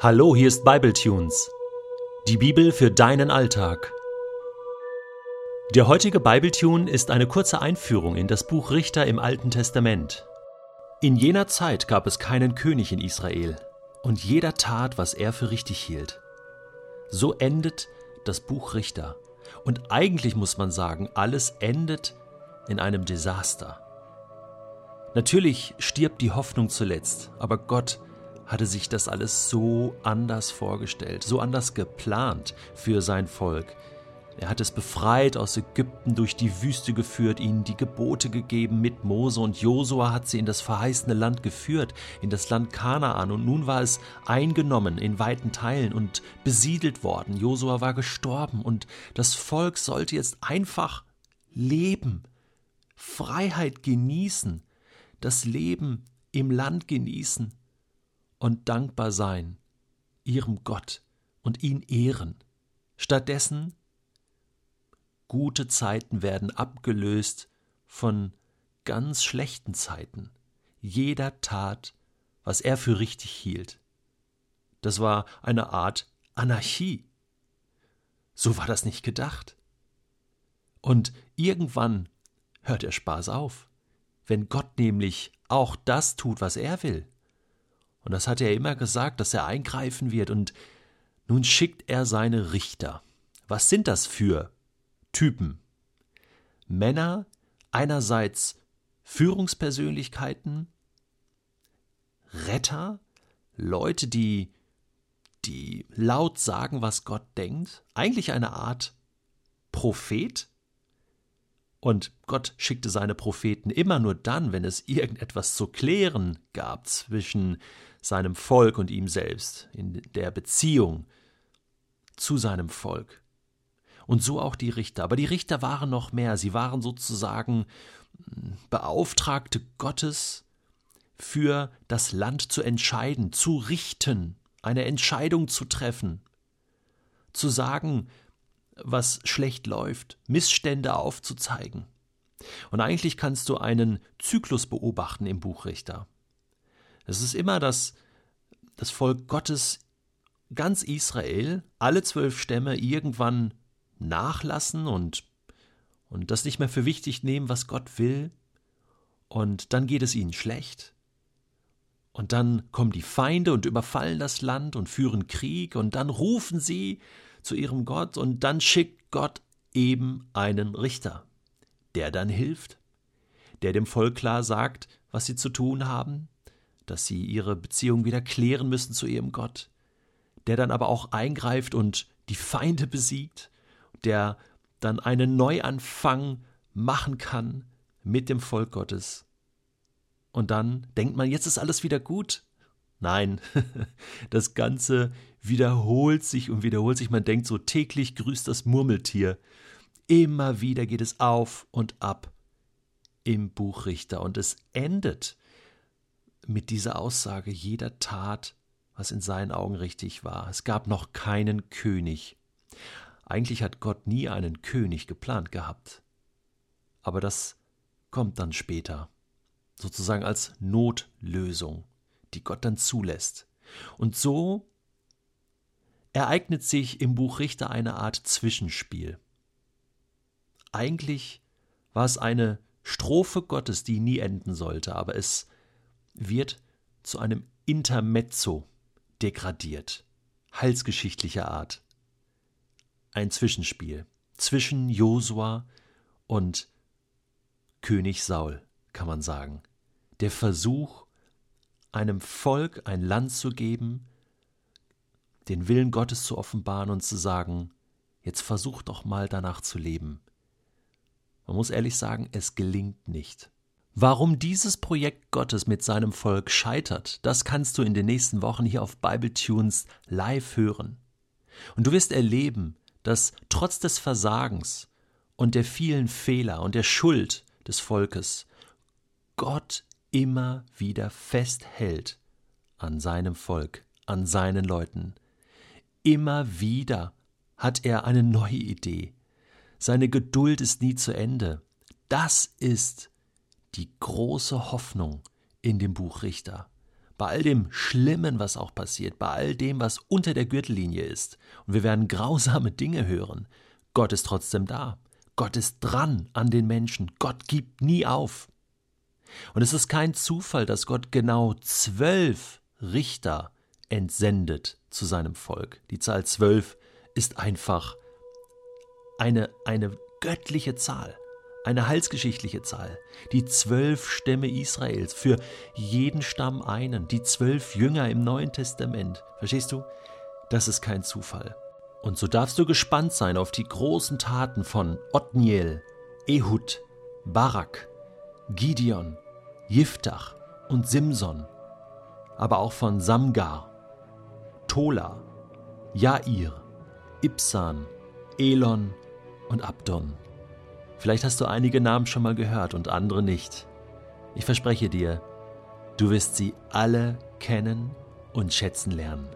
Hallo, hier ist Bibletunes. Die Bibel für deinen Alltag. Der heutige Bibletune ist eine kurze Einführung in das Buch Richter im Alten Testament. In jener Zeit gab es keinen König in Israel, und jeder tat, was er für richtig hielt. So endet das Buch Richter. Und eigentlich muss man sagen, alles endet in einem Desaster. Natürlich stirbt die Hoffnung zuletzt, aber Gott hatte sich das alles so anders vorgestellt, so anders geplant für sein Volk. Er hat es befreit aus Ägypten, durch die Wüste geführt, ihnen die Gebote gegeben mit Mose und Josua hat sie in das verheißene Land geführt, in das Land Kanaan und nun war es eingenommen in weiten Teilen und besiedelt worden. Josua war gestorben und das Volk sollte jetzt einfach leben, Freiheit genießen, das Leben im Land genießen und dankbar sein, ihrem Gott und ihn ehren. Stattdessen gute Zeiten werden abgelöst von ganz schlechten Zeiten. Jeder tat, was er für richtig hielt. Das war eine Art Anarchie. So war das nicht gedacht. Und irgendwann hört der Spaß auf, wenn Gott nämlich auch das tut, was er will. Und das hat er immer gesagt, dass er eingreifen wird. Und nun schickt er seine Richter. Was sind das für Typen? Männer, einerseits Führungspersönlichkeiten, Retter, Leute, die, die laut sagen, was Gott denkt, eigentlich eine Art Prophet. Und Gott schickte seine Propheten immer nur dann, wenn es irgendetwas zu klären gab zwischen seinem Volk und ihm selbst, in der Beziehung zu seinem Volk. Und so auch die Richter. Aber die Richter waren noch mehr. Sie waren sozusagen hm, Beauftragte Gottes für das Land zu entscheiden, zu richten, eine Entscheidung zu treffen, zu sagen, was schlecht läuft, Missstände aufzuzeigen. Und eigentlich kannst du einen Zyklus beobachten im Buch Richter. Es ist immer das, das Volk Gottes, ganz Israel, alle zwölf Stämme irgendwann nachlassen und, und das nicht mehr für wichtig nehmen, was Gott will. Und dann geht es ihnen schlecht. Und dann kommen die Feinde und überfallen das Land und führen Krieg und dann rufen sie zu ihrem Gott und dann schickt Gott eben einen Richter, der dann hilft, der dem Volk klar sagt, was sie zu tun haben, dass sie ihre Beziehung wieder klären müssen zu ihrem Gott, der dann aber auch eingreift und die Feinde besiegt, der dann einen Neuanfang machen kann mit dem Volk Gottes. Und dann denkt man, jetzt ist alles wieder gut. Nein, das Ganze wiederholt sich und wiederholt sich. Man denkt so, täglich grüßt das Murmeltier. Immer wieder geht es auf und ab im Buchrichter und es endet mit dieser Aussage, jeder tat, was in seinen Augen richtig war. Es gab noch keinen König. Eigentlich hat Gott nie einen König geplant gehabt. Aber das kommt dann später, sozusagen als Notlösung, die Gott dann zulässt. Und so ereignet sich im Buch Richter eine Art Zwischenspiel. Eigentlich war es eine Strophe Gottes, die nie enden sollte, aber es wird zu einem Intermezzo degradiert, heilsgeschichtlicher Art. Ein Zwischenspiel zwischen Josua und König Saul, kann man sagen. Der Versuch, einem Volk ein Land zu geben, den Willen Gottes zu offenbaren und zu sagen, jetzt versuch doch mal danach zu leben. Man muss ehrlich sagen, es gelingt nicht. Warum dieses Projekt Gottes mit seinem Volk scheitert, das kannst du in den nächsten Wochen hier auf Bible Tunes live hören. Und du wirst erleben, dass trotz des Versagens und der vielen Fehler und der Schuld des Volkes Gott immer wieder festhält an seinem Volk, an seinen Leuten. Immer wieder hat er eine neue Idee. Seine Geduld ist nie zu Ende. Das ist die große Hoffnung in dem Buch Richter. bei all dem Schlimmen, was auch passiert, bei all dem, was unter der Gürtellinie ist, und wir werden grausame Dinge hören, Gott ist trotzdem da. Gott ist dran an den Menschen. Gott gibt nie auf. Und es ist kein Zufall, dass Gott genau zwölf Richter entsendet zu seinem Volk. Die Zahl zwölf ist einfach eine, eine göttliche Zahl, eine heilsgeschichtliche Zahl. Die zwölf Stämme Israels, für jeden Stamm einen, die zwölf Jünger im Neuen Testament. Verstehst du? Das ist kein Zufall. Und so darfst du gespannt sein auf die großen Taten von Othniel, Ehud, Barak, Gideon, Jiftach und Simson, aber auch von Samgar, Tola, Jair, Ibsan, Elon und Abdon. Vielleicht hast du einige Namen schon mal gehört und andere nicht. Ich verspreche dir, du wirst sie alle kennen und schätzen lernen.